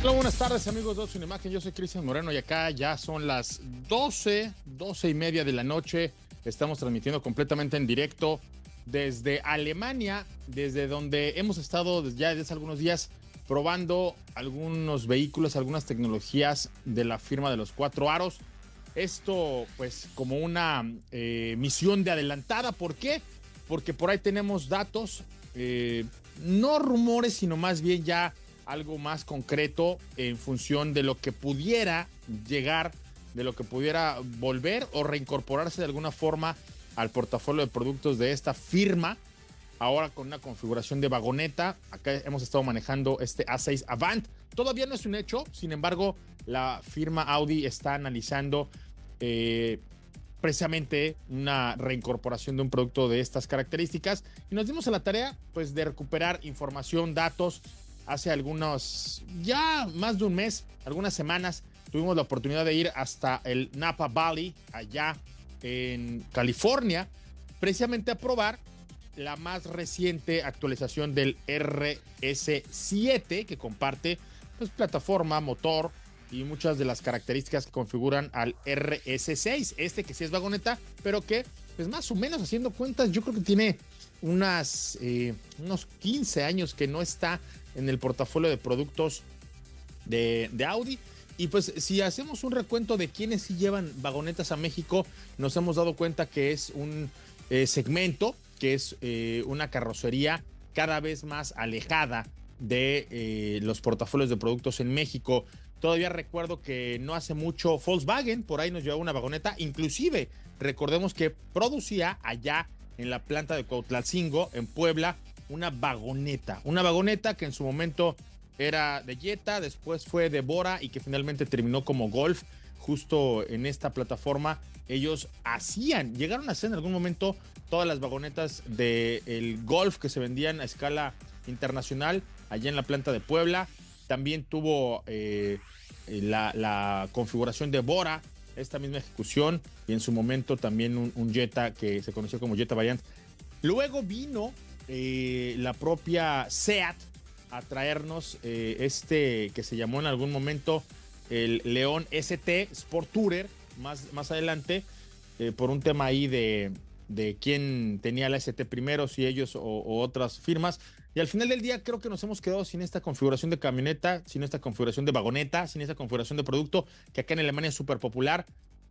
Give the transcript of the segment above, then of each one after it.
Hola, buenas tardes amigos de Ocio Imagen, yo soy Cristian Moreno y acá ya son las 12, 12 y media de la noche. Estamos transmitiendo completamente en directo desde Alemania, desde donde hemos estado ya desde hace algunos días probando algunos vehículos, algunas tecnologías de la firma de los cuatro aros. Esto pues como una eh, misión de adelantada, ¿por qué? Porque por ahí tenemos datos, eh, no rumores, sino más bien ya algo más concreto en función de lo que pudiera llegar, de lo que pudiera volver o reincorporarse de alguna forma al portafolio de productos de esta firma. Ahora con una configuración de vagoneta, acá hemos estado manejando este A6 Avant. Todavía no es un hecho, sin embargo, la firma Audi está analizando eh, precisamente una reincorporación de un producto de estas características y nos dimos a la tarea pues de recuperar información, datos, hace algunos, ya más de un mes, algunas semanas, tuvimos la oportunidad de ir hasta el Napa Valley, allá en California, precisamente a probar la más reciente actualización del RS7 que comparte pues, plataforma, motor y muchas de las características que configuran al RS6, este que sí es vagoneta, pero que pues más o menos haciendo cuentas yo creo que tiene unas, eh, unos 15 años que no está en el portafolio de productos de, de, Audi. Y pues si hacemos un recuento de quienes sí llevan vagonetas a México, nos hemos dado cuenta que es un eh, segmento, que es eh, una carrocería cada vez más alejada de los portafolios de productos en México. Todavía recuerdo que no hace mucho Volkswagen por ahí nos llevaba una vagoneta, inclusive recordemos que producía allá en la planta de Cuautlacingo, en Puebla, una vagoneta. Una vagoneta que en su momento era de Jetta, después fue de Bora y que finalmente terminó como Golf. Justo en esta plataforma ellos hacían, llegaron a hacer en algún momento todas las vagonetas del Golf que se vendían a escala internacional allá en la planta de Puebla. También tuvo eh, la, configuración de Bora, esta misma ejecución, y en su momento también un, Jetta que se conoció como Jetta Variant. Luego vino eh, la propia SEAT a traernos eh, este que se llamó en algún momento el León ST Sport Tourer, más, más adelante, eh, por un tema ahí de, de quién tenía la ST primero, si ellos o, otras firmas. Y al final del día creo que nos hemos quedado sin esta configuración de camioneta, sin esta configuración de vagoneta, sin esta configuración de producto, que acá en Alemania es súper popular.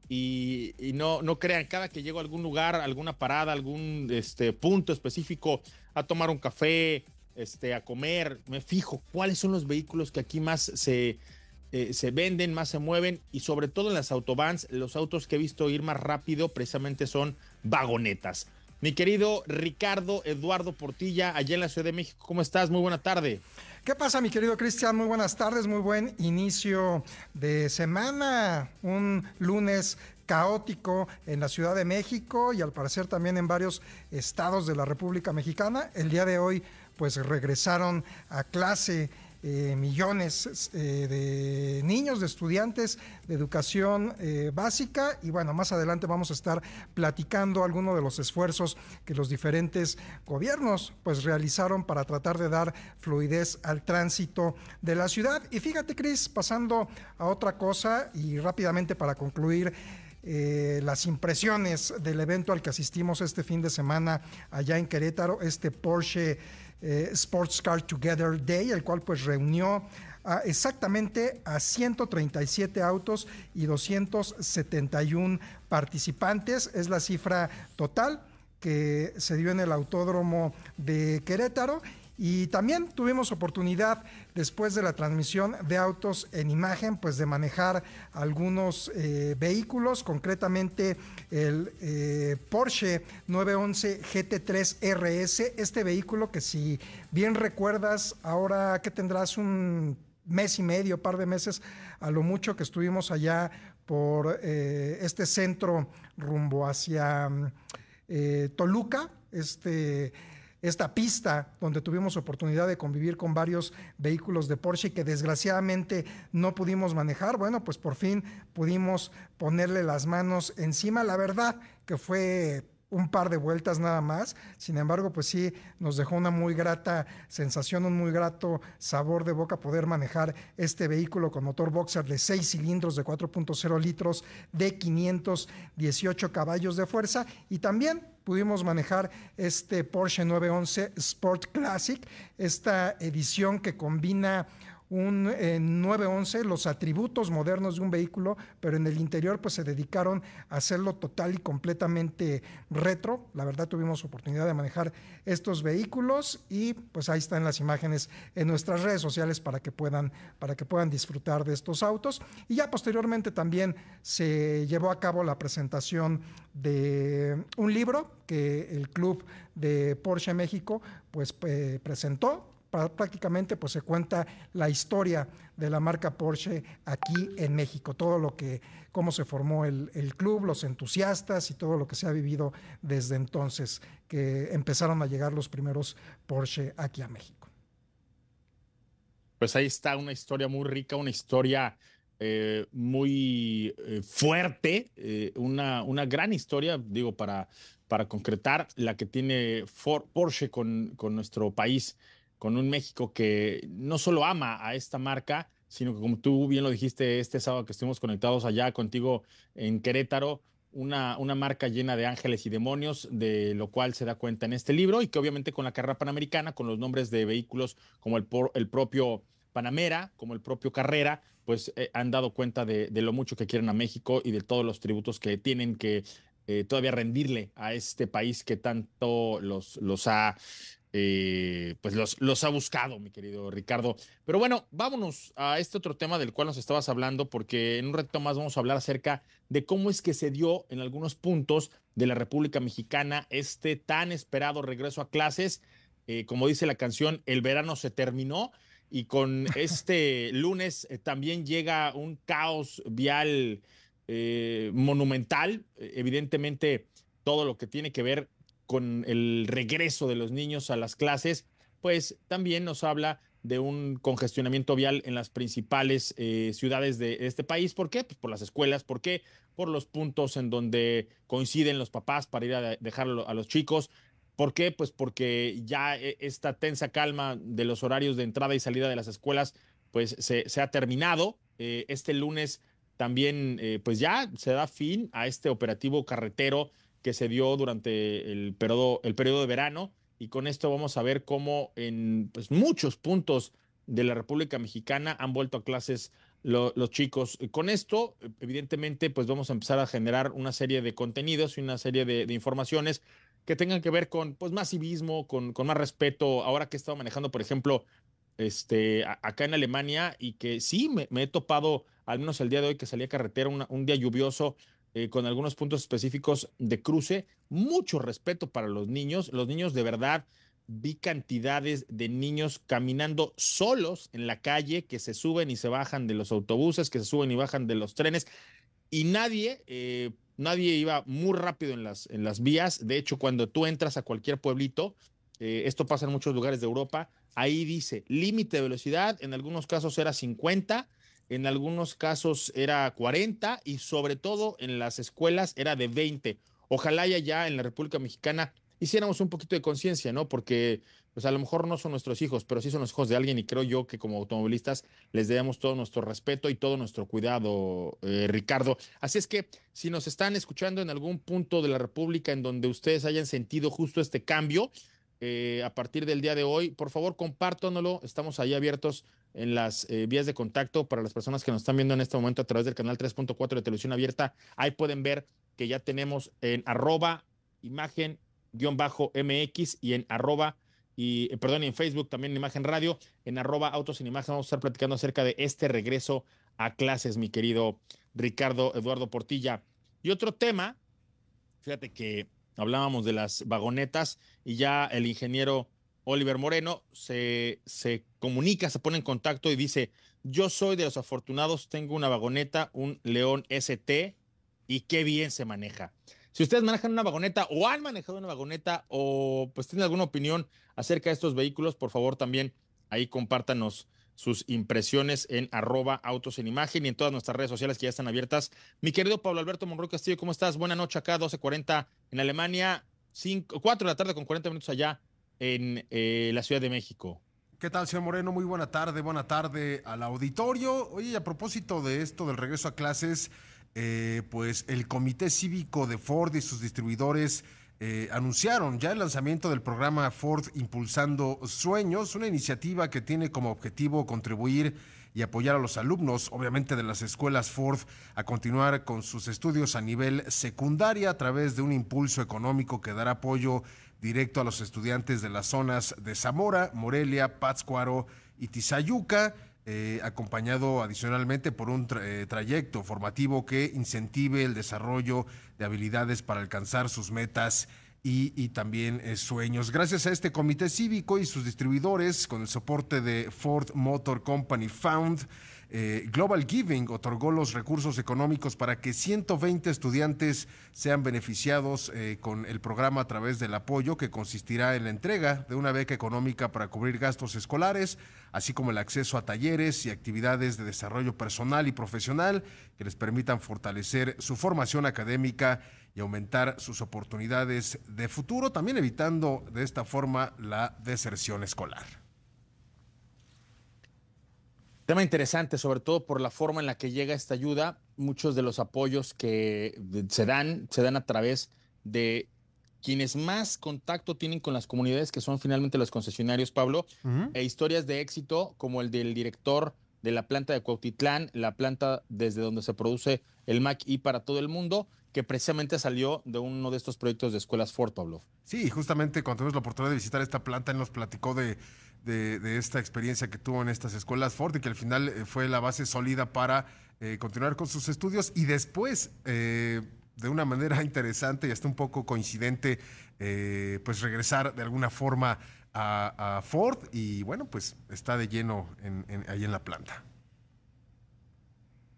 Y, y, no, no crean, cada que llego a algún lugar, alguna parada, algún este, punto específico, a tomar un café, este, a comer, me fijo cuáles son los vehículos que aquí más se, eh, se venden, más se mueven y sobre todo en las autobans, los autos que he visto ir más rápido precisamente son vagonetas. Mi querido Ricardo Eduardo Portilla, allá en la Ciudad de México, ¿cómo estás? Muy buena tarde. ¿Qué pasa, mi querido Cristian? Muy buenas tardes, muy buen inicio de semana. Un lunes caótico en la Ciudad de México y al parecer también en varios estados de la República Mexicana. El día de hoy, pues regresaron a clase eh, millones eh, de niños, de estudiantes de educación eh, básica y bueno, más adelante vamos a estar platicando algunos de los esfuerzos que los diferentes gobiernos pues realizaron para tratar de dar fluidez al tránsito de la ciudad. Y fíjate, Cris, pasando a otra cosa y rápidamente para concluir. Las impresiones del evento al que asistimos este fin de semana allá en Querétaro, este Porsche eh, Sports Car Together Day, el cual pues reunió a exactamente a 137 autos y 271 participantes. Es la cifra total que se dio en el autódromo de Querétaro. Y también tuvimos oportunidad, después de la transmisión de autos en imagen, pues de manejar algunos eh, vehículos, concretamente el eh, Porsche 911 GT3 RS, este vehículo que si bien recuerdas, ahora que tendrás un mes y medio, par de meses, a lo mucho que estuvimos allá por eh, este centro rumbo hacia eh, Toluca, este esta pista donde tuvimos oportunidad de convivir con varios vehículos de Porsche que desgraciadamente no pudimos manejar. Bueno, pues por fin pudimos ponerle las manos encima. La verdad que fue un par de vueltas nada más. Sin embargo, pues sí, nos dejó una muy grata sensación, un muy grato sabor de boca poder manejar este vehículo con motor boxer de 6 cilindros de 4.0 litros de 518 caballos de fuerza y también pudimos manejar este Porsche 911 Sport Classic, esta edición que combina un 911, los atributos modernos de un vehículo, pero en el interior pues se dedicaron a hacerlo total y completamente retro. La verdad tuvimos oportunidad de manejar estos vehículos y pues ahí están las imágenes en nuestras redes sociales para que puedan, para que puedan disfrutar de estos autos. Y ya posteriormente también se llevó a cabo la presentación de un libro que el club de Porsche México pues eh, presentó prácticamente pues se cuenta la historia de la marca Porsche aquí en México, todo lo que, cómo se formó el, club, los entusiastas y todo lo que se ha vivido desde entonces que empezaron a llegar los primeros Porsche aquí a México. Pues ahí está una historia muy rica, una historia eh, muy eh, fuerte, eh, una, una gran historia, digo, para, para concretar la que tiene Porsche con, con nuestro país con un México que no solo ama a esta marca, sino que como tú bien lo dijiste este sábado que estuvimos conectados allá contigo en Querétaro, una, una marca llena de ángeles y demonios, de lo cual se da cuenta en este libro y que obviamente con la carrera panamericana, con los nombres de vehículos como el, el propio Panamera, como el propio Carrera, pues eh, han dado cuenta de, lo mucho que quieren a México y de todos los tributos que tienen que eh, todavía rendirle a este país que tanto los, los ha eh, pues los, los ha buscado, mi querido Ricardo. Pero bueno, vámonos a este otro tema del cual nos estabas hablando, porque en un reto más vamos a hablar acerca de cómo es que se dio en algunos puntos de la República Mexicana este tan esperado regreso a clases. Eh, como dice la canción, el verano se terminó y con este lunes eh, también llega un caos vial monumental. Evidentemente, todo lo que tiene que ver con el regreso de los niños a las clases, pues también nos habla de un congestionamiento vial en las principales eh, ciudades de este país. ¿Por qué? Pues por las escuelas. ¿Por qué? Por los puntos en donde coinciden los papás para ir a dejar a los chicos. ¿Por qué? Pues porque ya eh, esta tensa calma de los horarios de entrada y salida de las escuelas, pues se, ha terminado. Eh, este lunes también, pues ya se da fin a este operativo carretero que se dio durante el periodo, el periodo de verano. Y con esto vamos a ver cómo en pues, muchos puntos de la República Mexicana han vuelto a clases los chicos. Con esto, evidentemente, pues vamos a empezar a generar una serie de contenidos y una serie de, informaciones que tengan que ver con pues, más civismo, con, con más respeto. Ahora que he estado manejando, por ejemplo, este, acá en Alemania y que sí me, he topado, al menos el día de hoy que salí a carretera, un día lluvioso, eh, con algunos puntos específicos de cruce. Mucho respeto para los niños. Los niños de verdad vi cantidades de niños caminando solos en la calle, que se suben y se bajan de los autobuses, que se suben y bajan de los trenes, y nadie, eh, nadie iba muy rápido en las, en las vías. De hecho, cuando tú entras a cualquier pueblito, eh, esto pasa en muchos lugares de Europa, ahí dice límite de velocidad, en algunos casos era 50, en algunos casos era 40 y sobre todo en las escuelas era de 20. Ojalá ya en la República Mexicana hiciéramos un poquito de conciencia, ¿no? Porque pues a lo mejor no son nuestros hijos, pero sí son los hijos de alguien y creo yo que como automovilistas les debemos todo nuestro respeto y todo nuestro cuidado, eh, Ricardo. Así es que si nos están escuchando en algún punto de la República en donde ustedes hayan sentido justo este cambio, eh, a partir del día de hoy, por favor compártanlo, estamos ahí abiertos en las eh, vías de contacto para las personas que nos están viendo en este momento a través del canal 3.4 de televisión abierta. Ahí pueden ver que ya tenemos en arroba imagen guion bajo MX y en arroba y eh, perdón, en Facebook también en Imagen Radio, en arroba Autos en Imagen vamos a estar platicando acerca de este regreso a clases, mi querido Ricardo Eduardo Portilla. Y otro tema, fíjate que hablábamos de las vagonetas y ya el ingeniero Oliver Moreno se, se comunica, se pone en contacto y dice, yo soy de los afortunados, tengo una vagoneta, un León ST y qué bien se maneja. Si ustedes manejan una vagoneta o han manejado una vagoneta o pues tienen alguna opinión acerca de estos vehículos, por favor también ahí compártanos sus impresiones en arroba autos en imagen y en todas nuestras redes sociales que ya están abiertas. Mi querido Pablo Alberto Monroy Castillo, ¿cómo estás? Buena noche acá, 12.40 en Alemania, 5, 4 de la tarde con 40 minutos allá en eh, la Ciudad de México. ¿Qué tal, señor Moreno? Muy buena tarde, buena tarde al auditorio. Oye, a propósito de esto del regreso a clases, eh, pues el Comité Cívico de Ford y sus distribuidores eh, anunciaron ya el lanzamiento del programa Ford Impulsando Sueños, una iniciativa que tiene como objetivo contribuir y apoyar a los alumnos, obviamente de las escuelas Ford, a continuar con sus estudios a nivel secundaria a través de un impulso económico que dará apoyo directo a los estudiantes de las zonas de Zamora, Morelia, Pátzcuaro y Tizayuca. Eh, acompañado adicionalmente por un eh, trayecto formativo que incentive el desarrollo de habilidades para alcanzar sus metas y, también eh, sueños. Gracias a este comité cívico y sus distribuidores, con el soporte de Ford Motor Company Found, eh, Global Giving otorgó los recursos económicos para que 120 estudiantes sean beneficiados eh, con el programa a través del apoyo que consistirá en la entrega de una beca económica para cubrir gastos escolares, así como el acceso a talleres y actividades de desarrollo personal y profesional que les permitan fortalecer su formación académica y aumentar sus oportunidades de futuro, también evitando de esta forma la deserción escolar. Tema interesante, sobre todo por la forma en la que llega esta ayuda. Muchos de los apoyos que se dan, se dan a través de quienes más contacto tienen con las comunidades, que son finalmente los concesionarios, Pablo, e historias de éxito como el del director de la planta de Cuautitlán, la planta desde donde se produce el Mac y para todo el mundo, que precisamente salió de uno de estos proyectos de escuelas Ford, Pablo. Sí, justamente cuando tuvimos la oportunidad de visitar esta planta, él nos platicó de de, esta experiencia que tuvo en estas escuelas Ford y que al final eh, fue la base sólida para eh, continuar con sus estudios y después, eh, de una manera interesante y hasta un poco coincidente, pues regresar de alguna forma a, Ford y bueno, pues está de lleno ahí en la planta.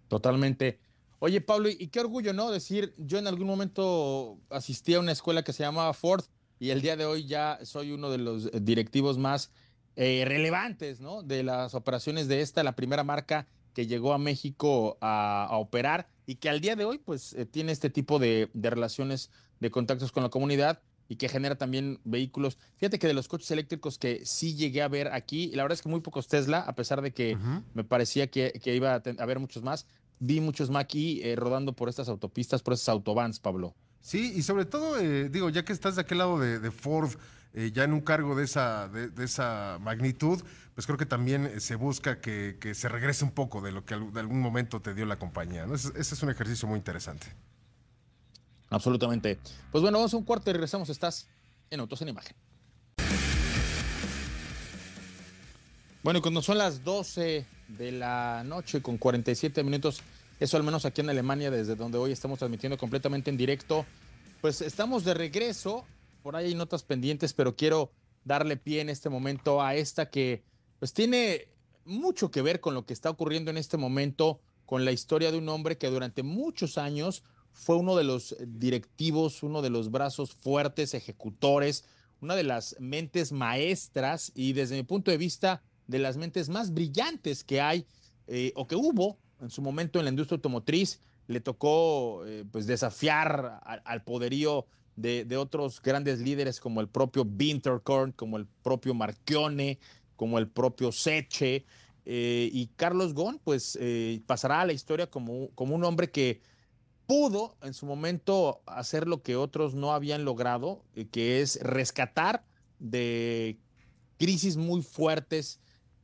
Totalmente. Oye, Pablo, y qué orgullo, ¿no? Decir, yo en algún momento asistí a una escuela que se llamaba Ford y el día de hoy ya soy uno de los directivos más eh, relevantes, ¿no? De las operaciones de esta, la primera marca que llegó a México a, operar y que al día de hoy, pues, eh, tiene este tipo de, relaciones, de contactos con la comunidad y que genera también vehículos. Fíjate que de los coches eléctricos que sí llegué a ver aquí, la verdad es que muy pocos Tesla, a pesar de que me parecía que, iba a haber muchos más, vi muchos aquí eh, rodando por estas autopistas, por esas autobans, Pablo. Sí, y sobre todo, digo, ya que estás de aquel lado de Ford, eh, ya en un cargo de esa, de, esa magnitud, pues creo que también eh, se busca que, se regrese un poco de lo que de algún momento te dio la compañía. Ese, es un ejercicio muy interesante. Absolutamente. Pues bueno, vamos a un cuarto y regresamos. Estás en Autos en Imagen. Bueno, cuando son las 12 de la noche con 47 minutos, eso al menos aquí en Alemania, desde donde hoy estamos transmitiendo completamente en directo, pues estamos de regreso. Por ahí hay notas pendientes, pero quiero darle pie en este momento a esta que pues tiene mucho que ver con lo que está ocurriendo en este momento, con la historia de un hombre que durante muchos años fue uno de los directivos, uno de los brazos fuertes, ejecutores, una de las mentes maestras. Y desde mi punto de vista de las mentes más brillantes que hay eh, o que hubo en su momento en la industria automotriz. Le tocó eh, pues desafiar al poderío de, otros grandes líderes como el propio Winterkorn, como el propio Marchione, como el propio Seche. Eh, y Carlos Ghosn, pues pasará a la historia como, como un hombre que pudo en su momento hacer lo que otros no habían logrado, que es rescatar de crisis muy fuertes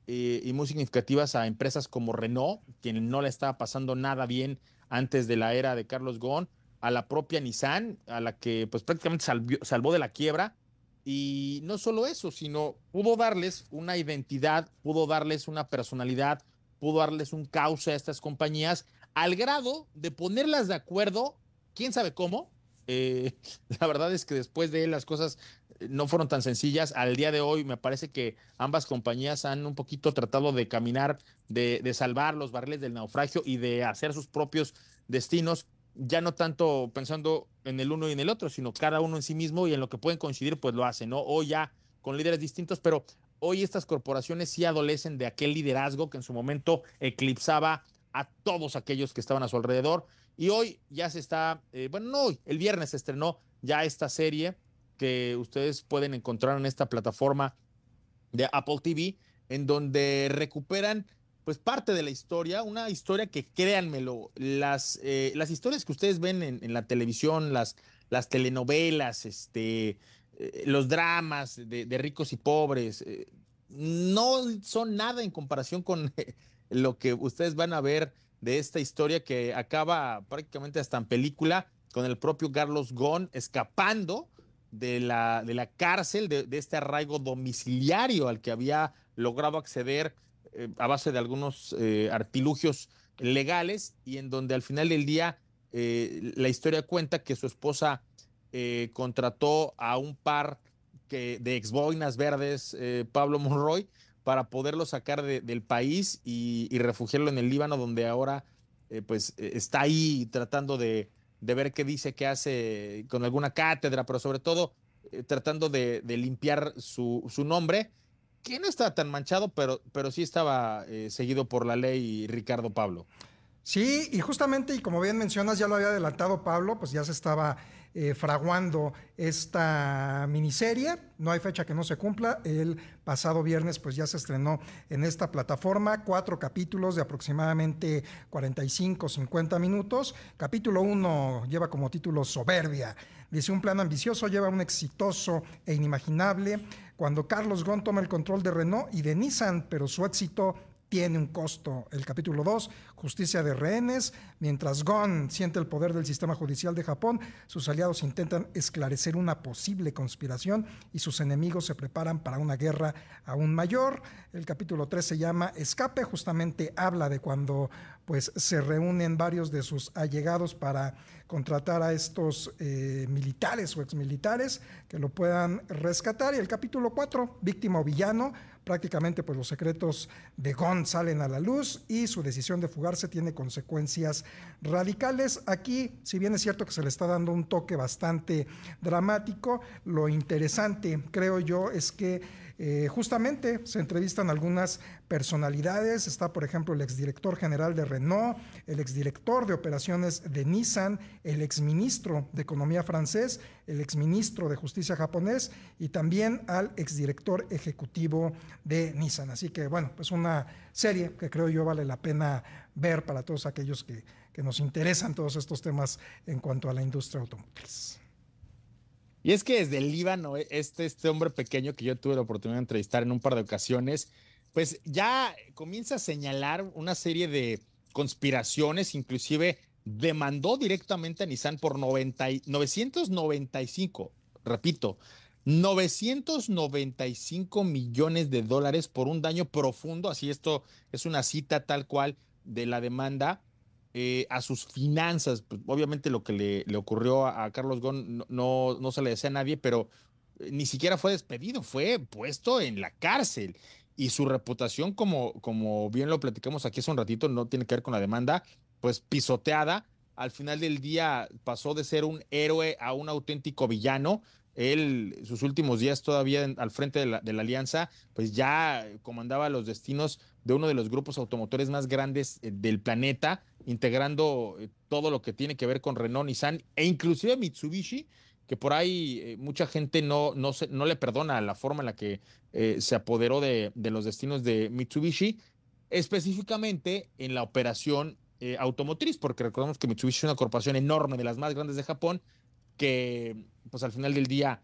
y muy significativas a empresas como Renault, quien no le estaba pasando nada bien antes de la era de Carlos Ghosn, a la propia Nissan, a la que pues prácticamente salvó de la quiebra. Y no solo eso, sino pudo darles una identidad, pudo darles una personalidad, pudo darles un cauce a estas compañías, al grado de ponerlas de acuerdo, quién sabe cómo. Eh, la verdad es que después de él las cosas eh, no fueron tan sencillas. Al día de hoy me parece que ambas compañías han un poquito tratado de caminar, de, de salvar los barriles del naufragio y de hacer sus propios destinos ya no tanto pensando en el uno y en el otro, sino cada uno en sí mismo y en lo que pueden coincidir, pues lo hacen, ¿no? O ya con líderes distintos, pero hoy estas corporaciones sí adolecen de aquel liderazgo que en su momento eclipsaba a todos aquellos que estaban a su alrededor. Y hoy ya se está, eh, bueno, no hoy, el viernes se estrenó ya esta serie que ustedes pueden encontrar en esta plataforma de Apple TV, en donde recuperan pues parte de la historia, una historia que créanmelo, las, eh, las historias que ustedes ven en, la televisión, las, las telenovelas, este, eh, los dramas de, ricos y pobres, eh, no son nada en comparación con lo que ustedes van a ver de esta historia que acaba prácticamente hasta en película con el propio Carlos Gon escapando de la, de la cárcel, de, este arraigo domiciliario al que había logrado acceder eh, a base de algunos eh, artilugios legales y en donde al final del día eh, la historia cuenta que su esposa contrató a un par que, de exboinas verdes, Pablo Monroy, para poderlo sacar del país y, refugiarlo en el Líbano, donde ahora pues está ahí tratando de, ver qué dice, qué hace con alguna cátedra, pero sobre todo tratando de, limpiar su, su nombre que no está tan manchado, pero, pero sí estaba eh, seguido por la ley Ricardo Pablo. Sí, y justamente, y como bien mencionas, ya lo había adelantado Pablo, pues ya se estaba eh, fraguando esta miniserie. No hay fecha que no se cumpla. El pasado viernes, pues ya se estrenó en esta plataforma cuatro capítulos de aproximadamente 45, 50 minutos. Capítulo 1 lleva como título Soberbia. Dice, un plan ambicioso lleva un exitoso e inimaginable cuando Carlos Ghosn toma el control de Renault y de Nissan, pero su éxito tiene un costo. El capítulo 2, justicia de rehenes. Mientras Gon siente el poder del sistema judicial de Japón, sus aliados intentan esclarecer una posible conspiración y sus enemigos se preparan para una guerra aún mayor. El capítulo 3 se llama Escape, justamente habla de cuando pues, se reúnen varios de sus allegados para contratar a estos eh, militares o exmilitares que lo puedan rescatar. Y el capítulo 4, víctima o villano, prácticamente pues los secretos de Gon salen a la luz y su decisión de fugarse tiene consecuencias radicales. Aquí, si bien es cierto que se le está dando un toque bastante dramático, lo interesante, creo yo, es que eh, justamente se entrevistan algunas personalidades, está por ejemplo el exdirector general de Renault, el exdirector de operaciones de Nissan, el exministro de Economía francés, el exministro de Justicia japonés y también al exdirector ejecutivo de Nissan. Así que bueno, pues una serie que creo yo vale la pena ver para todos aquellos que, que nos interesan todos estos temas en cuanto a la industria automotriz. Y es que desde el Líbano, eh, este, este hombre pequeño que yo tuve la oportunidad de entrevistar en un par de ocasiones, pues ya comienza a señalar una serie de conspiraciones, inclusive demandó directamente a Nissan por 90, 995, repito, 995 millones de dólares por un daño profundo, así esto es una cita tal cual de la demanda eh, a sus finanzas. Pues, obviamente lo que le, ocurrió a, Carlos Gon no, no, se le desea a nadie, pero eh, ni siquiera fue despedido, fue puesto en la cárcel. Y su reputación, como, como bien lo platicamos aquí hace un ratito, no tiene que ver con la demanda, pues pisoteada. Al final del día pasó de ser un héroe a un auténtico villano. Él, sus últimos días todavía al frente de la alianza, pues ya comandaba los destinos de uno de los grupos automotores más grandes eh, del planeta integrando eh, todo lo que tiene que ver con Renault, Nissan e inclusive Mitsubishi, que por ahí eh, mucha gente no, no, se, no le perdona la forma en la que se apoderó de, de, los destinos de Mitsubishi, específicamente en la operación automotriz, porque recordemos que Mitsubishi es una corporación enorme, de las más grandes de Japón, que pues al final del día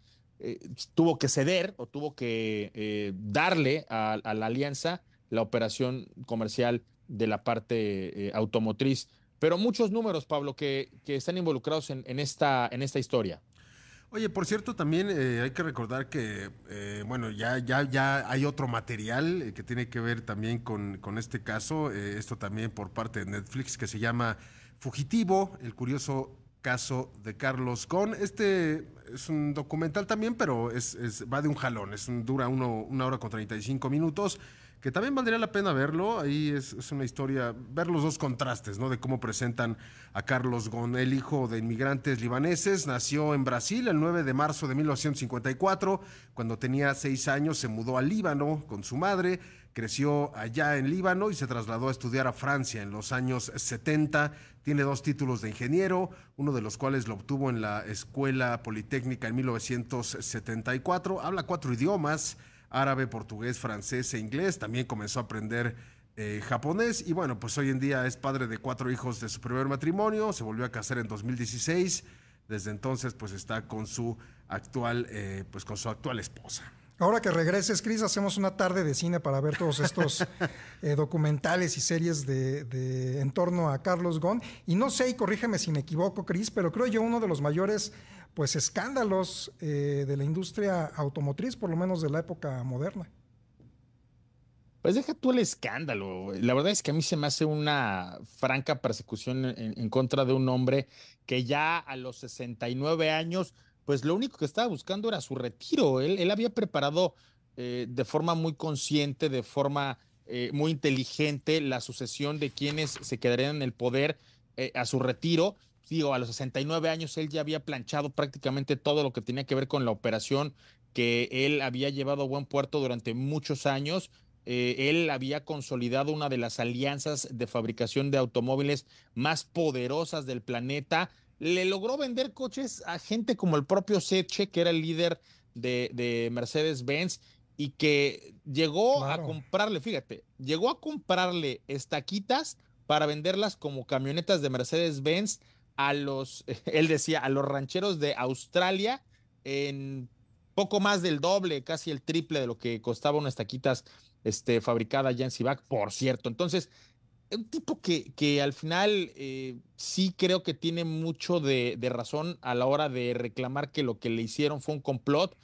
tuvo que ceder o tuvo que darle a la alianza la operación comercial de la parte eh, automotriz. Pero muchos números, Pablo, que, que están involucrados en, en, esta, en esta historia. Oye, por cierto, también eh, hay que recordar que, eh, bueno, ya, ya, ya hay otro material que tiene que ver también con, con este caso, esto también por parte de Netflix, que se llama Fugitivo, el curioso caso de Carlos Ghosn. Este es un documental también, pero es, es va de un jalón, es un, dura uno, una hora con 35 minutos que también valdría la pena verlo. Ahí es, es, una historia, ver los dos contrastes, ¿no? De cómo presentan a Carlos Gon, el hijo de inmigrantes libaneses. Nació en Brasil el 9 de marzo de 1954. Cuando tenía seis años se mudó a Líbano con su madre. Creció allá en Líbano y se trasladó a estudiar a Francia en los años 70. Tiene dos títulos de ingeniero, uno de los cuales lo obtuvo en la Escuela Politécnica en 1974. Habla cuatro idiomas árabe, portugués, francés e inglés. También comenzó a aprender eh, japonés y bueno, pues hoy en día es padre de cuatro hijos de su primer matrimonio. Se volvió a casar en 2016. Desde entonces, pues está con su actual, eh, pues con su actual esposa. Ahora que regreses, Cris, hacemos una tarde de cine para ver todos estos eh, documentales y series de, de, en torno a Carlos Ghosn. Y no sé, y corrígeme si me equivoco, Cris, pero creo yo uno de los mayores pues escándalos eh, de la industria automotriz, por lo menos de la época moderna. Pues deja tú el escándalo. La verdad es que a mí se me hace una franca persecución en, contra de un hombre que ya a los 69 años, pues lo único que estaba buscando era su retiro. Él, él había preparado eh, de forma muy consciente, de forma eh, muy inteligente, la sucesión de quienes se quedarían en el poder a su retiro digo, a los 69 años él ya había planchado prácticamente todo lo que tenía que ver con la operación que él había llevado a buen puerto durante muchos años. Eh, él había consolidado una de las alianzas de fabricación de automóviles más poderosas del planeta. Le logró vender coches a gente como el propio Seche, que era el líder de, de Mercedes-Benz, y que llegó claro. a comprarle, fíjate, llegó a comprarle estaquitas para venderlas como camionetas de Mercedes-Benz a los, él decía, a los rancheros de Australia en poco más del doble, casi el triple de lo que costaba unas taquitas este, fabricada ya en Cibac, por cierto. Entonces, un tipo que, que al final eh, sí creo que tiene mucho de, de razón a la hora de reclamar que lo que le hicieron fue un complot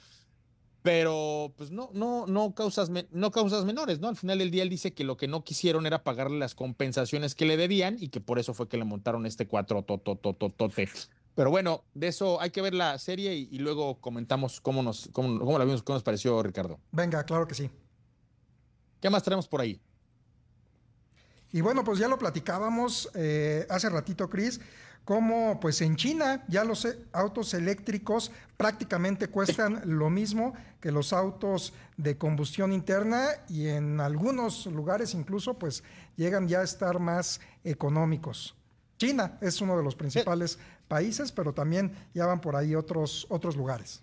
pero pues no, no, no causas, no causas menores, ¿no? Al final del día él dice que lo que no quisieron era pagarle las compensaciones que le debían y que por eso fue que le montaron este cuatro totototote. Pero bueno, de eso hay que ver la serie y, y luego comentamos cómo nos, cómo, cómo la vimos, cómo nos pareció Ricardo. Venga, claro que sí. ¿Qué más tenemos por ahí? Y bueno, pues ya lo platicábamos eh, hace ratito, Cris como pues en China ya los e, autos eléctricos prácticamente cuestan lo mismo que los autos de combustión interna y en algunos lugares incluso pues llegan ya a estar más económicos. China es uno de los principales países, pero también ya van por ahí otros, otros lugares.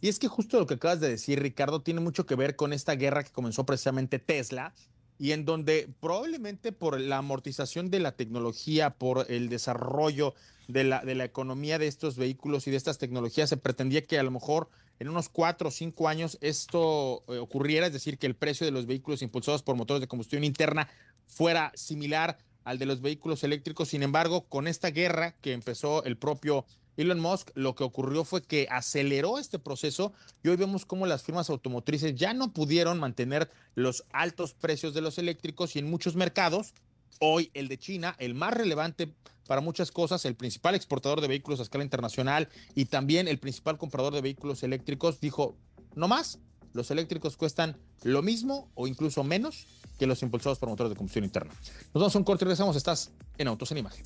Y es que justo lo que acabas de decir, Ricardo, tiene mucho que ver con esta guerra que comenzó precisamente Tesla y en donde probablemente por la amortización de la tecnología, por el desarrollo de la, de la economía de estos vehículos y de estas tecnologías, se pretendía que a lo mejor en unos cuatro o cinco años esto eh, ocurriera, es decir, que el precio de los vehículos impulsados por motores de combustión interna fuera similar al de los vehículos eléctricos. Sin embargo, con esta guerra que empezó el propio Elon Musk, lo que ocurrió fue que aceleró este proceso y hoy vemos cómo las firmas automotrices ya no pudieron mantener los altos precios de los eléctricos y en muchos mercados, hoy el de China, el más relevante para muchas cosas, el principal exportador de vehículos a escala internacional y también el principal comprador de vehículos eléctricos, dijo, no más, los eléctricos cuestan lo mismo o incluso menos que los impulsados por motores de combustión interna. Nos vamos a un corte y regresamos, estás en Autos en Imagen.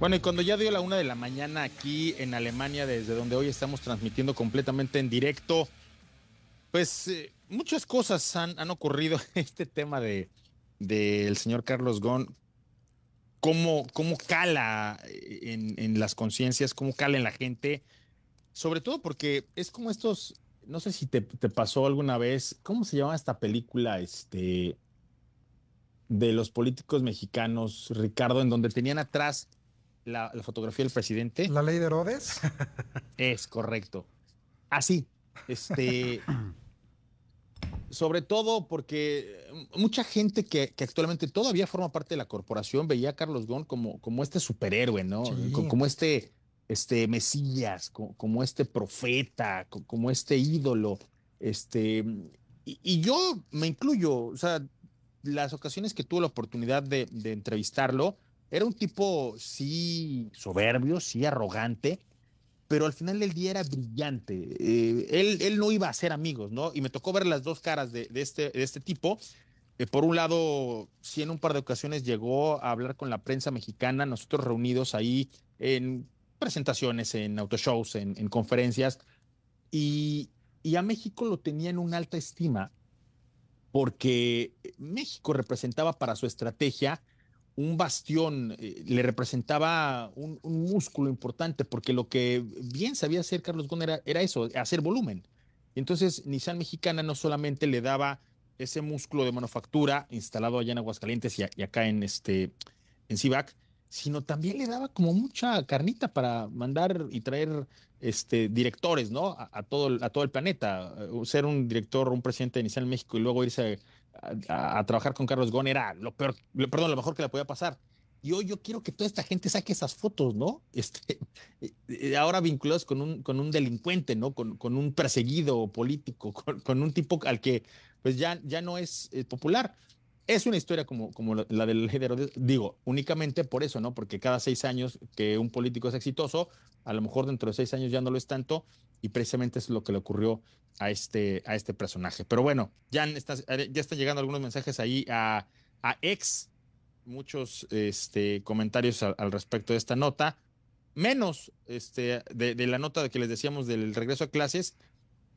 Bueno, y cuando ya dio la una de la mañana aquí en Alemania, desde donde hoy estamos transmitiendo completamente en directo, pues eh, muchas cosas han, han, ocurrido. Este tema de del señor Carlos Gon, cómo, cómo cala en, en las conciencias, cómo cala en la gente, sobre todo porque es como estos, no sé si te, te pasó alguna vez, ¿cómo se llama esta película? Este de los políticos mexicanos, Ricardo, en donde tenían atrás la, la, fotografía del presidente. ¿La ley de Herodes? Es correcto. Así. Este. sobre todo porque mucha gente que, que, actualmente todavía forma parte de la corporación veía a Carlos Gon como, como este superhéroe, ¿no? Sí. Como, como, este, este Mesías, como, como, este profeta, como este ídolo. Este. Y, y, yo me incluyo, o sea, las ocasiones que tuve la oportunidad de, de entrevistarlo, era un tipo, sí, soberbio, sí, arrogante, pero al final del día era brillante. Eh, él, él, no iba a ser amigos, ¿no? Y me tocó ver las dos caras de, de este, de este tipo. Eh, por un lado, sí en un par de ocasiones llegó a hablar con la prensa mexicana, nosotros reunidos ahí en presentaciones, en autoshows, en, en conferencias, y, y a México lo tenía en una alta estima porque México representaba para su estrategia un bastión, eh, le representaba un, un, músculo importante, porque lo que bien sabía hacer Carlos Ghosn era, era, eso, hacer volumen. Entonces Nissan Mexicana no solamente le daba ese músculo de manufactura instalado allá en Aguascalientes y, acá en, este, en CIVAC, sino también le daba como mucha carnita para mandar y traer este, directores, ¿no? A, todo, a todo el planeta. Ser un director, un presidente de Nissan México y luego irse a, a, trabajar con Carlos Ghosn era lo peor, lo, perdón, lo mejor que le podía pasar. Y hoy yo quiero que toda esta gente saque esas fotos, ¿no? Este, ahora vinculados con un, con un delincuente, ¿no? Con, con un perseguido político, con, con, un tipo al que pues ya, ya no es eh, popular. Es una historia como, como la del líder, digo, únicamente por eso, ¿no? Porque cada seis años que un político es exitoso, a lo mejor dentro de seis años ya no lo es tanto, y precisamente es lo que le ocurrió a este, a este personaje. Pero bueno, ya, está, ya están llegando algunos mensajes ahí a, a ex, muchos este, comentarios al, respecto de esta nota, menos este, de, de, la nota de que les decíamos del regreso a clases,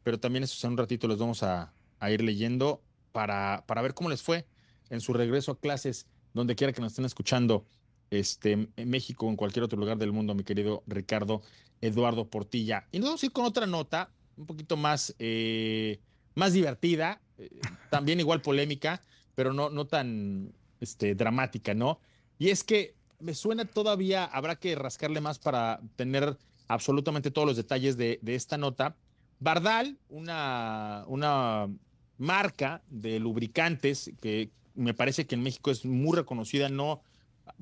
pero también esos en un ratito los vamos a, a ir leyendo para, para ver cómo les fue en su regreso a clases, donde quiera que nos estén escuchando, este, en México o en cualquier otro lugar del mundo, mi querido Ricardo Eduardo Portilla. Y nos vamos a ir con otra nota, un poquito más, eh, más divertida, eh, también igual polémica, pero no, no tan este, dramática, ¿no? Y es que me suena todavía, habrá que rascarle más para tener absolutamente todos los detalles de, de esta nota. Bardal, una, una marca de lubricantes que me parece que en México es muy reconocida, no,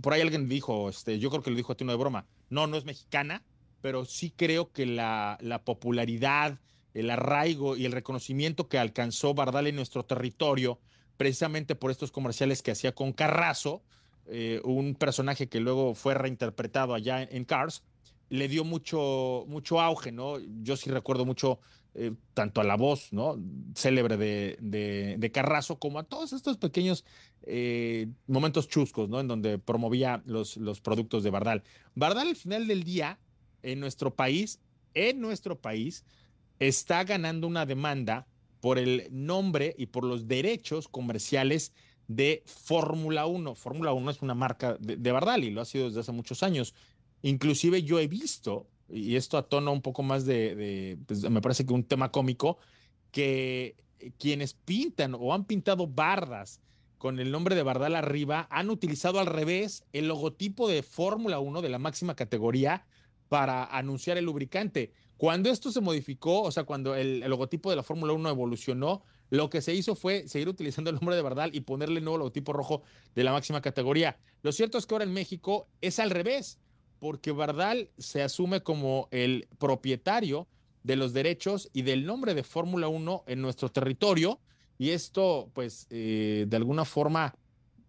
por ahí alguien dijo, este, yo creo que lo dijo a ti no de broma, no, no es mexicana, pero sí creo que la, la popularidad, el arraigo y el reconocimiento que alcanzó Bardal en nuestro territorio, precisamente por estos comerciales que hacía con Carrazo, eh, un personaje que luego fue reinterpretado allá en, en Cars, le dio mucho, mucho auge, ¿no? Yo sí recuerdo mucho eh, tanto a la voz, ¿no? Célebre de, de, Carrazo, como a todos estos pequeños eh, momentos chuscos, ¿no? En donde promovía los, los productos de Bardal. Bardal al final del día, en nuestro país, en nuestro país, está ganando una demanda por el nombre y por los derechos comerciales de Fórmula 1. Fórmula 1 es una marca de, de Bardal y lo ha sido desde hace muchos años. Inclusive yo he visto, y esto atona un poco más de, pues me parece que un tema cómico, que quienes pintan o han pintado bardas con el nombre de Bardal arriba han utilizado al revés el logotipo de Fórmula 1 de la máxima categoría para anunciar el lubricante. Cuando esto se modificó, o sea, cuando el, el logotipo de la Fórmula 1 evolucionó, lo que se hizo fue seguir utilizando el nombre de Bardal y ponerle el nuevo logotipo rojo de la máxima categoría. Lo cierto es que ahora en México es al revés porque Bardal se asume como el propietario de los derechos y del nombre de Fórmula 1 en nuestro territorio y esto pues eh, de alguna forma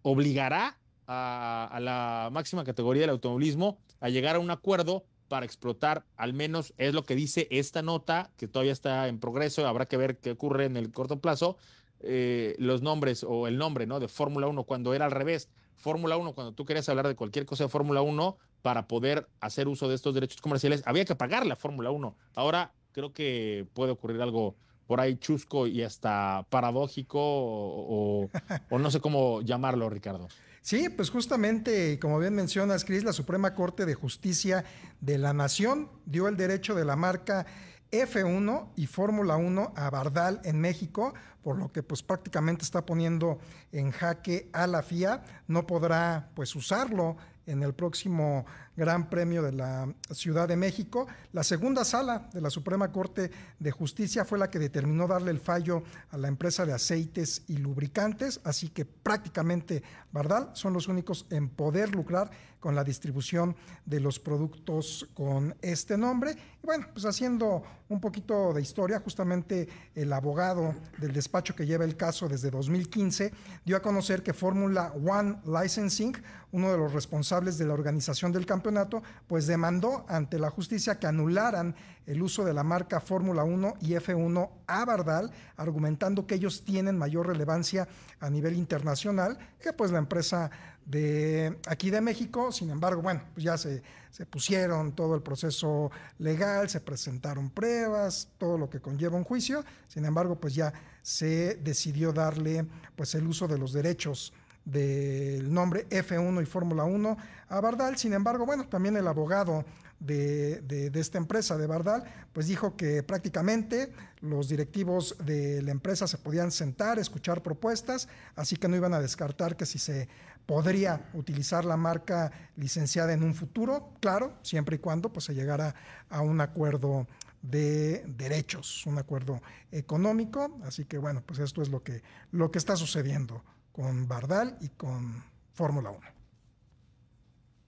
obligará a, la máxima categoría del automovilismo a llegar a un acuerdo para explotar, al menos es lo que dice esta nota, que todavía está en progreso, habrá que ver qué ocurre en el corto plazo, eh, los nombres o el nombre ¿no? de Fórmula 1 cuando era al revés. Fórmula 1, cuando tú querías hablar de cualquier cosa de Fórmula 1, para poder hacer uso de estos derechos comerciales, había que pagar la Fórmula 1. Ahora creo que puede ocurrir algo por ahí chusco y hasta paradójico o, no sé cómo llamarlo, Ricardo. Sí, pues justamente, como bien mencionas, Cris, la Suprema Corte de Justicia de la Nación dio el derecho de la marca F1 y Fórmula 1 a Bardal en México, por lo que pues prácticamente está poniendo en jaque a la FIA, no podrá pues usarlo en el próximo Gran Premio de la Ciudad de México. La segunda sala de la Suprema Corte de Justicia fue la que determinó darle el fallo a la empresa de aceites y lubricantes, así que prácticamente Bardal son los únicos en poder lucrar con la distribución de los productos con este nombre. Y bueno, pues haciendo un poquito de historia, justamente el abogado del despacho que lleva el caso desde 2015 dio a conocer que Fórmula One Licensing, uno de los responsables de la organización del campeonato, campeonato, pues demandó ante la justicia que anularan el uso de la marca Fórmula 1 y F1 a Bardal, argumentando que ellos tienen mayor relevancia a nivel internacional que pues la empresa de aquí de México. Sin embargo, bueno, pues ya se, se pusieron todo el proceso legal, se presentaron pruebas, todo lo que conlleva un juicio. Sin embargo, pues ya se decidió darle pues el uso de los derechos del nombre F1 y Fórmula 1 a Bardal. Sin embargo, bueno, también el abogado de, de, esta empresa, de Bardal, pues dijo que prácticamente los directivos de la empresa se podían sentar, escuchar propuestas, así que no iban a descartar que si se podría utilizar la marca licenciada en un futuro, claro, siempre y cuando pues, se llegara a un acuerdo de derechos, un acuerdo económico. Así que bueno, pues esto es lo que, lo que está sucediendo con Bardal y con Fórmula 1.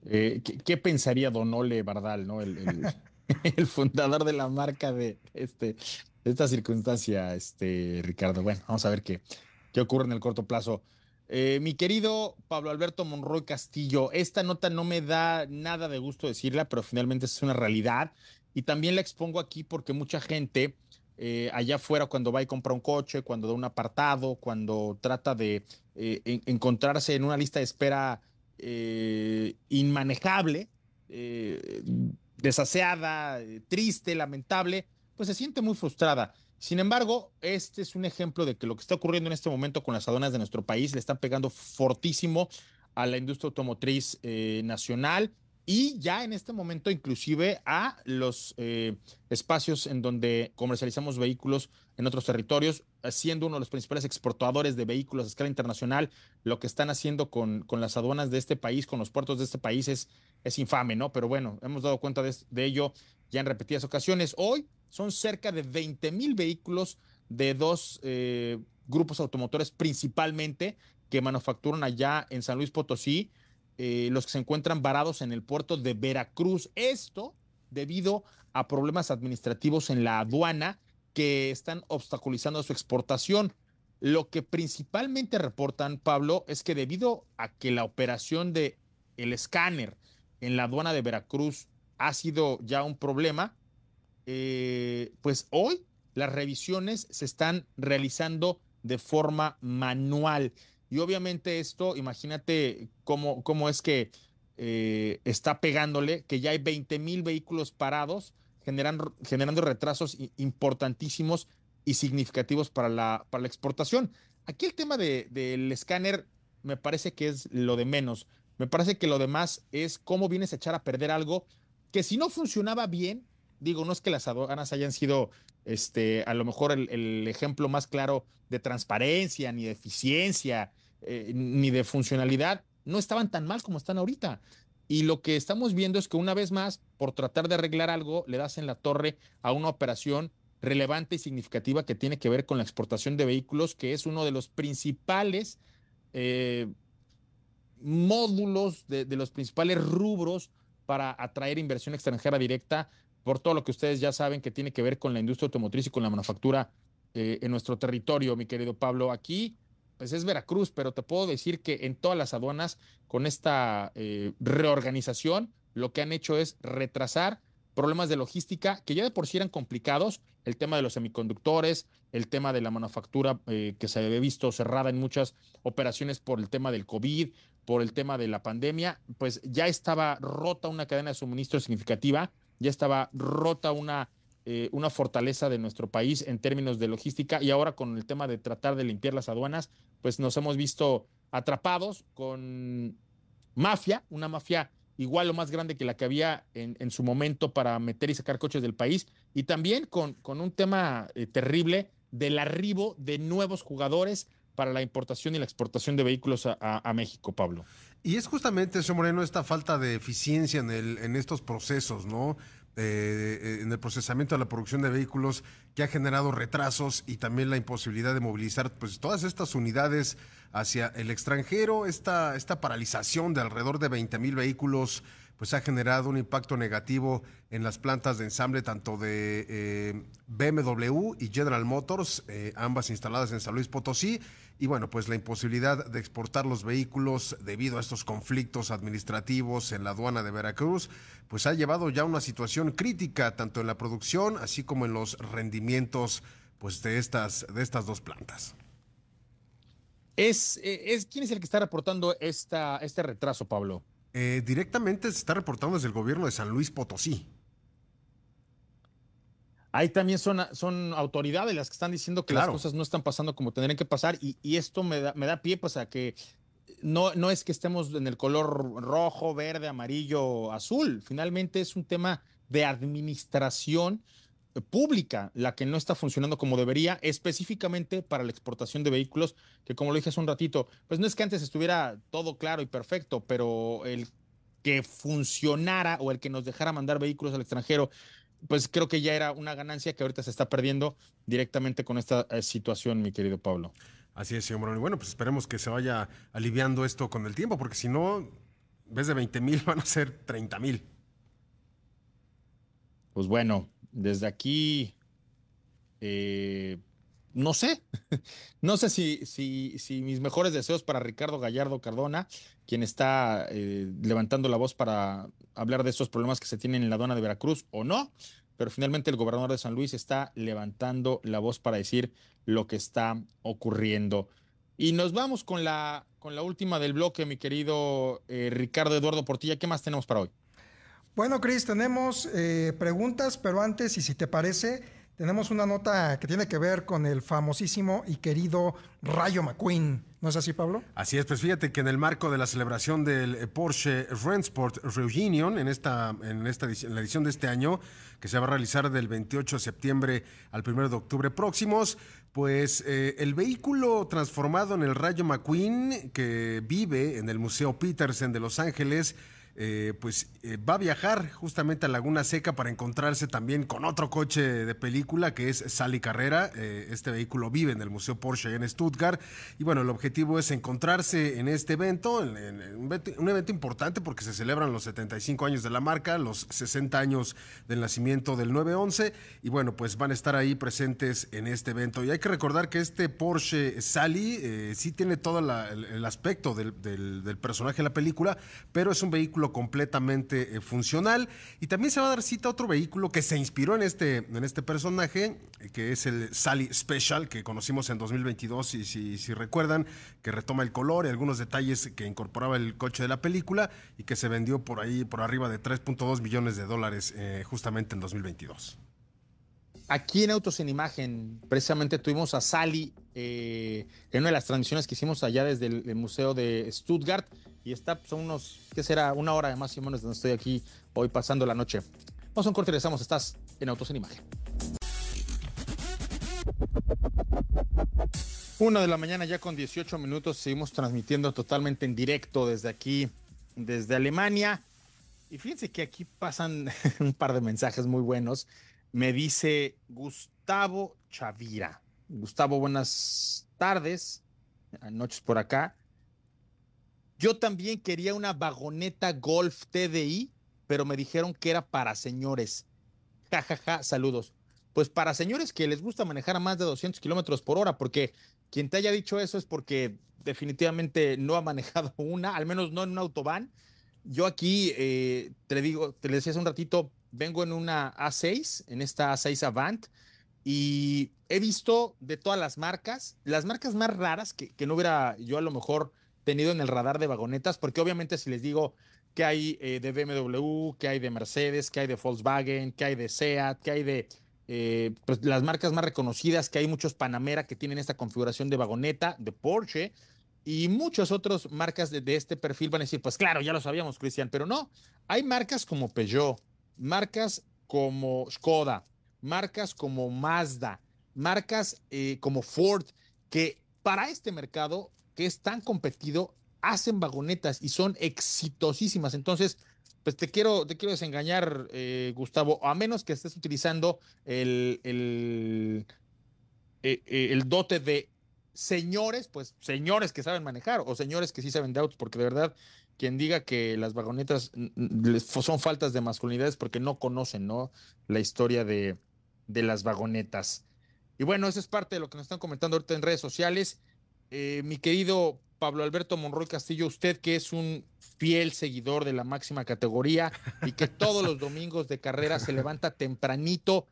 Eh, ¿qué, pensaría Don Ole Bardal, ¿no? El, fundador de la marca de, este, esta circunstancia, este, Ricardo. Bueno, vamos a ver qué, qué ocurre en el corto plazo. Eh, mi querido Pablo Alberto Monroy Castillo, esta nota no me da nada de gusto decirla, pero finalmente es una realidad. Y también la expongo aquí porque mucha gente eh, allá afuera cuando va y compra un coche, cuando da un apartado, cuando trata de encontrarse en una lista de espera eh, inmanejable, eh, desaseada, eh, triste, lamentable, pues se siente muy frustrada. Sin embargo, este es un ejemplo de que lo que está ocurriendo en este momento con las aduanas de nuestro país le están pegando fortísimo a la industria automotriz nacional y ya en este momento inclusive a los eh, espacios en donde comercializamos vehículos en otros territorios, siendo uno de los principales exportadores de vehículos a escala internacional, lo que están haciendo con, con las aduanas de este país, con los puertos de este país es, es infame, ¿no? Pero bueno, hemos dado cuenta de, ello ya en repetidas ocasiones. Hoy son cerca de 20 mil vehículos de dos eh, grupos automotores principalmente que manufacturan allá en San Luis Potosí, eh, los que se encuentran varados en el puerto de Veracruz. Esto debido a problemas administrativos en la aduana que están obstaculizando su exportación. Lo que principalmente reportan, Pablo, es que debido a que la operación de el escáner en la aduana de Veracruz ha sido ya un problema, eh, pues hoy las revisiones se están realizando de forma manual. Y obviamente esto, imagínate cómo, cómo es que eh, está pegándole, que ya hay 20 mil vehículos parados, generando, generando retrasos importantísimos y significativos para la, para la exportación. Aquí el tema del escáner me parece que es lo de menos. Me parece que lo demás es cómo vienes a echar a perder algo que si no funcionaba bien, digo, no es que las aduanas hayan sido este, a lo mejor el, el ejemplo más claro de transparencia ni de eficiencia eh, ni de funcionalidad, no estaban tan mal como están ahorita. Y lo que estamos viendo es que una vez más, por tratar de arreglar algo, le das en la torre a una operación relevante y significativa que tiene que ver con la exportación de vehículos, que es uno de los principales eh, módulos, de, los principales rubros para atraer inversión extranjera directa, por todo lo que ustedes ya saben que tiene que ver con la industria automotriz y con la manufactura eh, en nuestro territorio, mi querido Pablo. Aquí pues es Veracruz, pero te puedo decir que en todas las aduanas, con esta eh, reorganización, lo que han hecho es retrasar problemas de logística que ya de por sí eran complicados, el tema de los semiconductores, el tema de la manufactura eh, que se había visto cerrada en muchas operaciones por el tema del COVID, por el tema de la pandemia, pues ya estaba rota una cadena de suministro significativa, ya estaba rota una eh, una fortaleza de nuestro país en términos de logística y ahora con el tema de tratar de limpiar las aduanas, pues nos hemos visto atrapados con mafia, una mafia igual o más grande que la que había en, su momento para meter y sacar coches del país, y también con, con un tema eh, terrible del arribo de nuevos jugadores para la importación y la exportación de vehículos a, México, Pablo. Y es justamente, señor Moreno, esta falta de eficiencia en, el, en estos procesos, ¿no? Eh, en el procesamiento de la producción de vehículos que ha generado retrasos y también la imposibilidad de movilizar pues, todas estas unidades hacia el extranjero, esta, esta paralización de alrededor de 20 mil vehículos pues ha generado un impacto negativo en las plantas de ensamble tanto de eh, BMW y General Motors, eh, ambas instaladas en San Luis Potosí. Y bueno, pues la imposibilidad de exportar los vehículos debido a estos conflictos administrativos en la aduana de Veracruz, pues ha llevado ya a una situación crítica tanto en la producción así como en los rendimientos pues de estas, de estas dos plantas. Es, eh, es, ¿Quién es el que está reportando esta, este retraso, Pablo? Eh, directamente se está reportando desde el gobierno de San Luis Potosí. Ahí también son, son autoridades las que están diciendo que las cosas no están pasando como tendrían que pasar y, y esto me da, me da pie pues a que no, no es que estemos en el color rojo, verde, amarillo, azul. Finalmente es un tema de administración pública la que no está funcionando como debería, específicamente para la exportación de vehículos, que como lo dije hace un ratito, pues no es que antes estuviera todo claro y perfecto, pero el que funcionara o el que nos dejara mandar vehículos al extranjero, pues creo que ya era una ganancia que ahorita se está perdiendo directamente con esta eh, situación, mi querido Pablo. Así es, señor Morón. Y bueno, pues esperemos que se vaya aliviando esto con el tiempo, porque si no, en vez de 20 mil van a ser 30 mil. Pues bueno, desde aquí, eh, no sé, no sé si, mis mejores deseos para Ricardo Gallardo Cardona, quien está eh, levantando la voz para hablar de estos problemas que se tienen en la aduana de Veracruz o no, pero finalmente el gobernador de San Luis está levantando la voz para decir lo que está ocurriendo. Y nos vamos con la, con la última del bloque, mi querido eh, Ricardo Eduardo Portilla. ¿Qué más tenemos para hoy? Bueno, Cris, tenemos eh, preguntas, pero antes, y si te parece, tenemos una nota que tiene que ver con el famosísimo y querido Rayo McQueen. ¿No es así, Pablo? Así es, pues fíjate que en el marco de la celebración del eh, Porsche Rennsport Reunion, en, esta, en, esta, en la edición de este año, que se va a realizar del 28 de septiembre al 1 de octubre próximos, pues eh, el vehículo transformado en el Rayo McQueen, que vive en el Museo Petersen de Los Ángeles, eh, pues eh, va a viajar justamente a Laguna Seca para encontrarse también con otro coche de película que es Sally Carrera. Eh, este vehículo vive en el Museo Porsche en Stuttgart. Y bueno, el objetivo es encontrarse en este evento, en, un, evento, importante porque se celebran los 75 años de la marca, los 60 años del nacimiento del 911. Y bueno, pues van a estar ahí presentes en este evento. Y hay que recordar que este Porsche Sally sí tiene todo el, aspecto del personaje de la película, pero es un vehículo completamente eh, funcional. Y también se va a dar cita a otro vehículo que se inspiró en este, en este personaje, eh, que es el Sally Special, que conocimos en 2022, y si, recuerdan, que retoma el color y algunos detalles que incorporaba el coche de la película y que se vendió por ahí, por arriba de 3.2 millones de dólares eh, justamente en 2022. Aquí en Autos en Imagen, precisamente tuvimos a Sally en una de las transmisiones que hicimos allá desde el Museo de Stuttgart y está, son unos, ¿qué será? Una hora de más y menos donde estoy aquí hoy pasando la noche. Vamos a un corte y regresamos. Estás en Autos en Imagen. Una de la mañana ya con 18 minutos seguimos transmitiendo totalmente en directo desde aquí, desde Alemania. Y fíjense que aquí pasan un par de mensajes muy buenos. Me dice Gustavo Chavira. Gustavo, buenas tardes, noches por acá. Yo también quería una vagoneta Golf TDI, pero me dijeron que era para señores. Ja, ja, ja, saludos. Pues para señores que les gusta manejar a más de 200 kilómetros por hora, porque quien te haya dicho eso es porque definitivamente no ha manejado una, al menos no en un autobán. Yo aquí eh, te digo, te decía hace un ratito, vengo en una A6, en esta A6 Avant, y he visto de todas las marcas, las marcas más raras que, no hubiera yo a lo mejor tenido en el radar de vagonetas, porque obviamente si les digo que hay eh, de BMW, que hay de Mercedes, que hay de Volkswagen, que hay de SEAT, que hay de eh, pues, las marcas más reconocidas, que hay muchos Panamera que tienen esta configuración de vagoneta, de Porsche, y muchas otras marcas de, de, este perfil van a decir, pues claro, ya lo sabíamos, Cristian, pero no, hay marcas como Peugeot, marcas como Skoda, marcas como Mazda, marcas eh, como Ford, que para este mercado que es tan competido, hacen vagonetas y son exitosísimas. Entonces, pues te quiero, te quiero desengañar, eh, Gustavo, a menos que estés utilizando el, el, eh, eh, el dote de señores, pues señores que saben manejar o señores que sí saben de autos, porque de verdad quien diga que las vagonetas son faltas de masculinidades porque no conocen, ¿no? La historia de, de las vagonetas. Y bueno, eso es parte de lo que nos están comentando ahorita en redes sociales. Eh, mi querido Pablo Alberto Monroy Castillo, usted que es un fiel seguidor de la máxima categoría y que todos los domingos de carrera se levanta tempranito,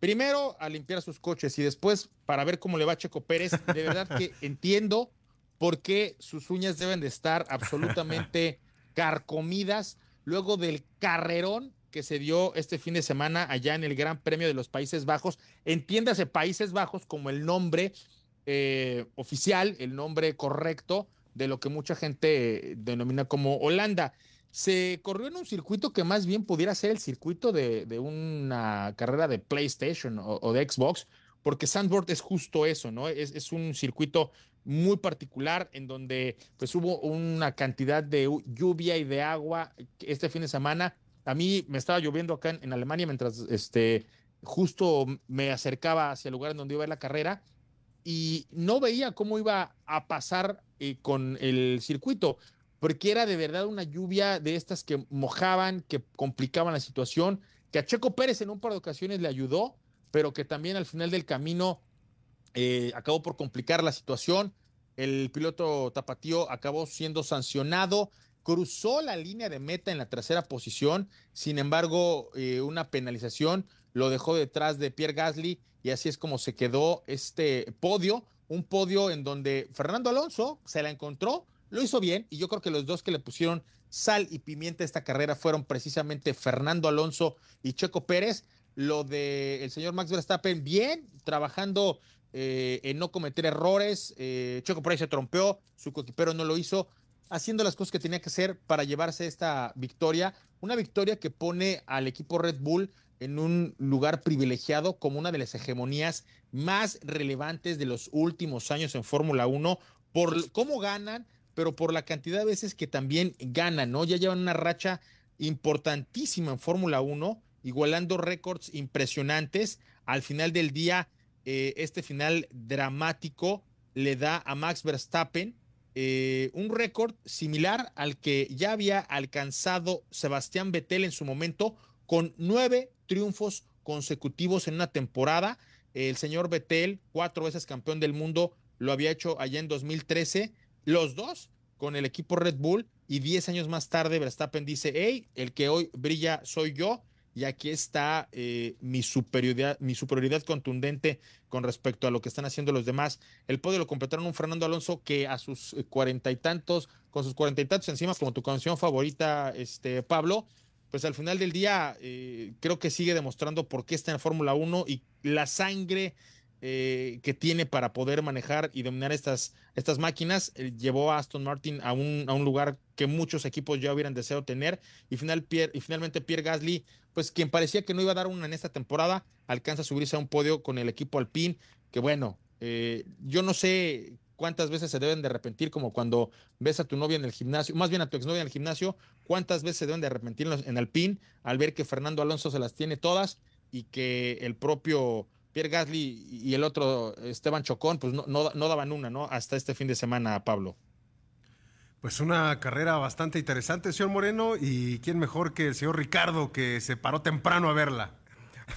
primero a limpiar sus coches y después para ver cómo le va a Checo Pérez, de verdad que entiendo por qué sus uñas deben de estar absolutamente carcomidas luego del carrerón que se dio este fin de semana allá en el Gran Premio de los Países Bajos. Entiéndase Países Bajos como el nombre eh, oficial, el nombre correcto de lo que mucha gente denomina como Holanda. Se corrió en un circuito que más bien pudiera ser el circuito de, una carrera de PlayStation o, de Xbox, porque Sandboard es justo eso, ¿no? Es, es, un circuito muy particular en donde pues hubo una cantidad de lluvia y de agua este fin de semana a mí me estaba lloviendo acá en, Alemania mientras este, justo me acercaba hacia el lugar en donde iba a la carrera y no veía cómo iba a pasar eh, con el circuito, porque era de verdad una lluvia de estas que mojaban, que complicaban la situación, que a Checo Pérez en un par de ocasiones le ayudó, pero que también al final del camino eh, acabó por complicar la situación. El piloto tapatío acabó siendo sancionado cruzó la línea de meta en la tercera posición, sin embargo, eh, una penalización lo dejó detrás de Pierre Gasly y así es como se quedó este podio, un podio en donde Fernando Alonso se la encontró, lo hizo bien y yo creo que los dos que le pusieron sal y pimienta a esta carrera fueron precisamente Fernando Alonso y Checo Pérez. Lo del el señor Max Verstappen, bien, trabajando eh, en no cometer errores. Eh, Checo Pérez se trompeó, su coequipero no lo hizo haciendo las cosas que tenía que hacer para llevarse esta victoria. Una victoria que pone al equipo Red Bull en un lugar privilegiado como una de las hegemonías más relevantes de los últimos años en Fórmula 1 por cómo ganan, pero por la cantidad de veces que también ganan, ¿no? Ya llevan una racha importantísima en Fórmula 1, igualando récords impresionantes. Al final del día, eh, este final dramático le da a Max Verstappen eh, un récord similar al que ya había alcanzado Sebastián Vettel en su momento, con nueve triunfos consecutivos en una temporada. El señor Vettel, cuatro veces campeón del mundo, lo había hecho allá en 2013. Los dos con el equipo Red Bull y diez años más tarde Verstappen dice, hey, el que hoy brilla soy yo y aquí está eh, mi, superioridad, mi superioridad contundente con respecto a lo que están haciendo los demás. El podio lo completaron un Fernando Alonso que a sus eh, cuarenta y tantos, con sus cuarenta y tantos encima, como tu canción favorita, este Pablo, pues al final del día eh, creo que sigue demostrando por qué está en Fórmula 1 y la sangre eh, que tiene para poder manejar y dominar estas, estas máquinas, eh, llevó a Aston Martin a un, a un lugar que muchos equipos ya hubieran deseado tener. Y, final, y finalmente Pierre Gasly, pues quien parecía que no iba a dar una en esta temporada, alcanza a subirse a un podio con el equipo Alpine, que bueno, eh, yo no sé cuántas veces se deben de arrepentir, como cuando ves a tu novia en el gimnasio, más bien a tu exnovia en el gimnasio, cuántas veces se deben de arrepentir en Alpine al ver que Fernando Alonso se las tiene todas y que el propio Pierre Gasly y el otro Esteban Chocón, pues no, no, daban una, ¿no? Hasta este fin de semana, Pablo. Pues una carrera bastante interesante, señor Moreno, y quién mejor que el señor Ricardo, que se paró temprano a verla.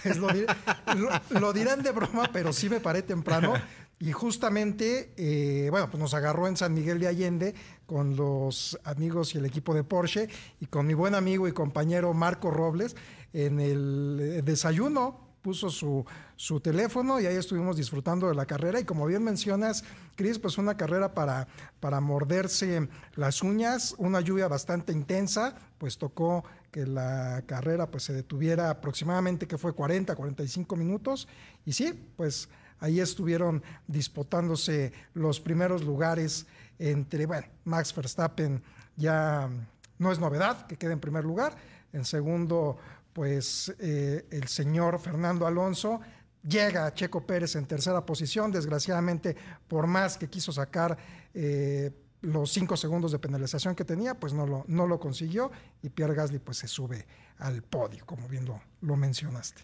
Pues lo, dirán de broma, pero sí me paré temprano. Y justamente, eh, bueno, pues nos agarró en San Miguel de Allende con los amigos y el equipo de Porsche y con mi buen amigo y compañero Marco Robles en el desayuno puso su, su teléfono y ahí estuvimos disfrutando de la carrera. Y como bien mencionas, Cris, pues una carrera para, para morderse las uñas, una lluvia bastante intensa, pues tocó que la carrera pues se detuviera aproximadamente que fue 40, 45 minutos. Y sí, pues ahí estuvieron disputándose los primeros lugares entre, bueno, Max Verstappen ya no es novedad que quede en primer lugar. En segundo, pues eh, el señor Fernando Alonso llega a Checo Pérez en tercera posición, desgraciadamente por más que quiso sacar eh, los cinco segundos de penalización que tenía, pues no lo, no lo consiguió y Pierre Gasly pues se sube al podio, como bien lo, mencionaste.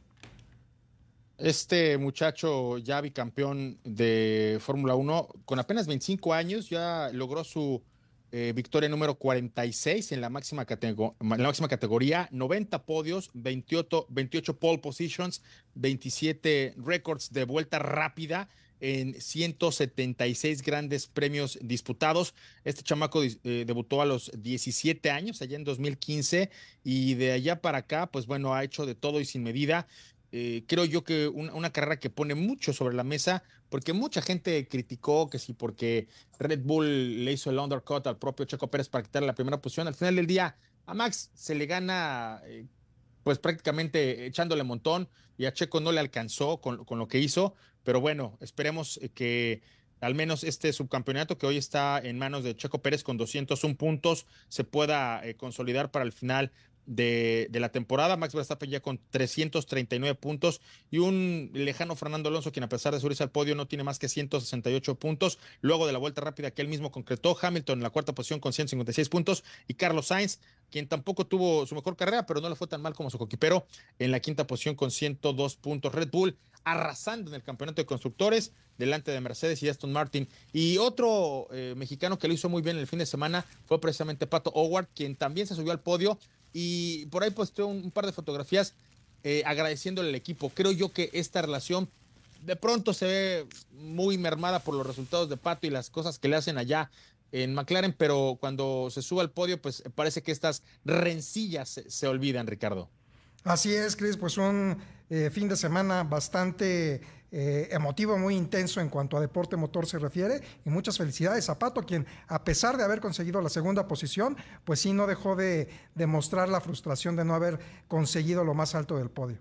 Este muchacho ya bicampeón de Fórmula 1, con apenas 25 años, ya logró su eh, victoria número 46 en la máxima, la máxima categoría, 90 podios, 28, 28 pole positions, 27 récords de vuelta rápida en 176 grandes premios disputados. Este chamaco eh, debutó a los 17 años, allá en 2015, y de allá para acá, pues bueno, ha hecho de todo y sin medida. Eh, creo yo que una carrera que pone mucho sobre la mesa, porque mucha gente criticó que sí, porque Red Bull le hizo el undercut al propio Checo Pérez para quitarle la primera posición. Al final del día, a Max se le gana, eh, pues prácticamente echándole montón, y a Checo no le alcanzó con, con lo que hizo, pero bueno, esperemos que al menos este subcampeonato que hoy está en manos de Checo Pérez con 201 puntos se pueda eh, consolidar para el final de, la temporada. Max Verstappen ya con 339 puntos y un lejano Fernando Alonso, quien a pesar de subirse al podio no tiene más que 168 puntos. Luego de la vuelta rápida que él mismo concretó, Hamilton en la cuarta posición con 156 puntos y Carlos Sainz, quien tampoco tuvo su mejor carrera, pero no le fue tan mal como su coquipero, en la quinta posición con 102 puntos. Red Bull arrasando en el campeonato de constructores delante de Mercedes y Aston Martin. Y otro eh, mexicano que lo hizo muy bien el fin de semana fue precisamente Pato Howard, quien también se subió al podio y por ahí posteó un, par de fotografías eh, agradeciéndole al equipo. Creo yo que esta relación de pronto se ve muy mermada por los resultados de Pato y las cosas que le hacen allá en McLaren, pero cuando se sube al podio, pues parece que estas rencillas se, olvidan, Ricardo. Así es, Chris, pues un eh, fin de semana bastante eh, emotivo, muy intenso en cuanto a deporte motor se refiere. Y muchas felicidades a Pato, quien a pesar de haber conseguido la segunda posición, pues sí no dejó de demostrar la frustración de no haber conseguido lo más alto del podio.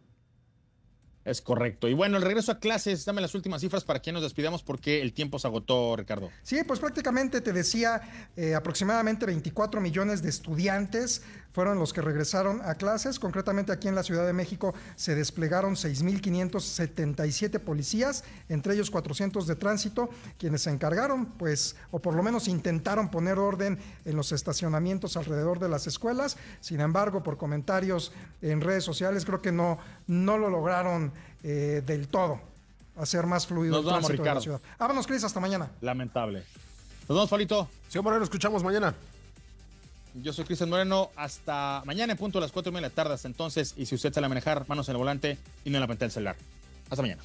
Es correcto. Y bueno, el regreso a clases, dame las últimas cifras para que nos despidamos porque el tiempo se agotó, Ricardo. Sí, pues prácticamente te decía, eh, aproximadamente 24 millones de estudiantes fueron los que regresaron a clases. Concretamente aquí en la Ciudad de México se desplegaron 6.577 policías, entre ellos 400 de tránsito, quienes se encargaron, pues, o por lo menos intentaron poner orden en los estacionamientos alrededor de las escuelas. Sin embargo, por comentarios en redes sociales, creo que no, no lo lograron eh, del todo hacer más fluido el tránsito de la ciudad. Vámonos, Cris, hasta mañana. Lamentable. Nos vemos. Señor Moreno, escuchamos mañana. Yo soy Cristian Moreno. Hasta mañana en punto a las 4 y media de la tarde. Hasta entonces, y si usted sale a manejar, manos en el volante y no en la pantalla del celular. Hasta mañana.